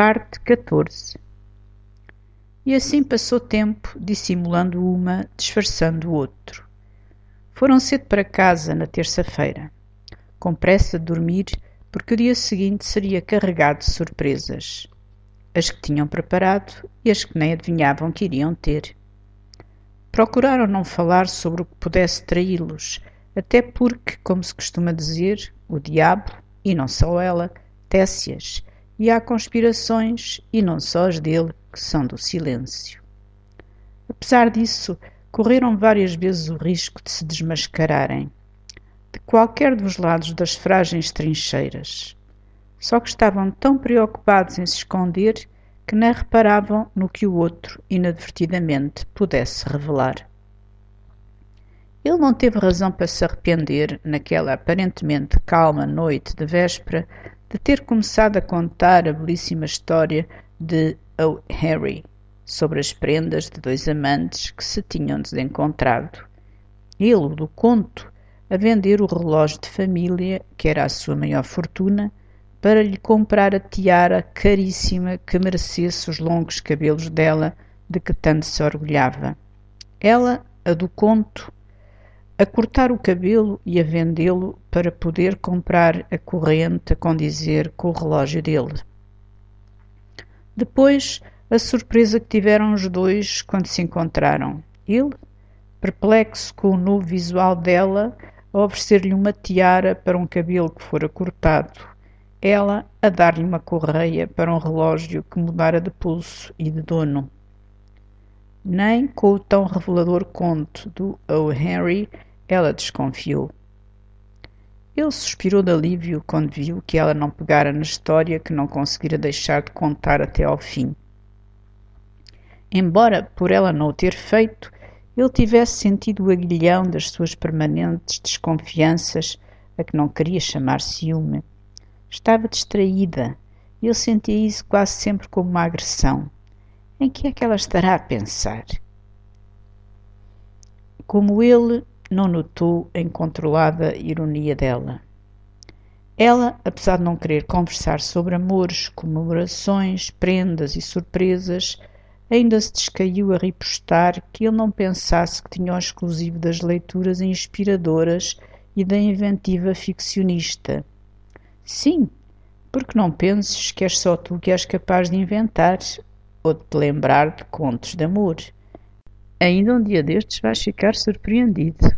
Parte 14 E assim passou tempo, dissimulando uma, disfarçando o outro. Foram cedo para casa na terça-feira, com pressa de dormir, porque o dia seguinte seria carregado de surpresas. As que tinham preparado e as que nem adivinhavam que iriam ter. Procuraram não falar sobre o que pudesse traí-los, até porque, como se costuma dizer, o diabo, e não só ela, tece-as e há conspirações, e não só as dele, que são do silêncio. Apesar disso, correram várias vezes o risco de se desmascararem, de qualquer dos lados das frágeis trincheiras. Só que estavam tão preocupados em se esconder que nem reparavam no que o outro, inadvertidamente, pudesse revelar. Ele não teve razão para se arrepender, naquela aparentemente calma noite de véspera, de ter começado a contar a belíssima história de O. Harry sobre as prendas de dois amantes que se tinham desencontrado. Ele, do conto, a vender o relógio de família, que era a sua maior fortuna, para lhe comprar a tiara caríssima que merecesse os longos cabelos dela, de que tanto se orgulhava. Ela, a do conto, a cortar o cabelo e a vendê-lo para poder comprar a corrente a condizer com o relógio dele. Depois, a surpresa que tiveram os dois quando se encontraram. Ele, perplexo com o novo visual dela, a oferecer-lhe uma tiara para um cabelo que fora cortado. Ela a dar-lhe uma correia para um relógio que mudara de pulso e de dono. Nem com o tão revelador conto do O. Henry ela desconfiou. Ele suspirou de alívio quando viu que ela não pegara na história que não conseguira deixar de contar até ao fim. Embora, por ela não o ter feito, ele tivesse sentido o aguilhão das suas permanentes desconfianças, a que não queria chamar ciúme. Estava distraída e ele sentia isso quase sempre como uma agressão. Em que é que ela estará a pensar? Como ele, não notou a incontrolada ironia dela. Ela, apesar de não querer conversar sobre amores, comemorações, prendas e surpresas, ainda se descaiu a ripostar que ele não pensasse que tinha o exclusivo das leituras inspiradoras e da inventiva ficcionista. Sim, porque não penses que és só tu que és capaz de inventar ou de te lembrar de contos de amor. Ainda um dia destes vais ficar surpreendido.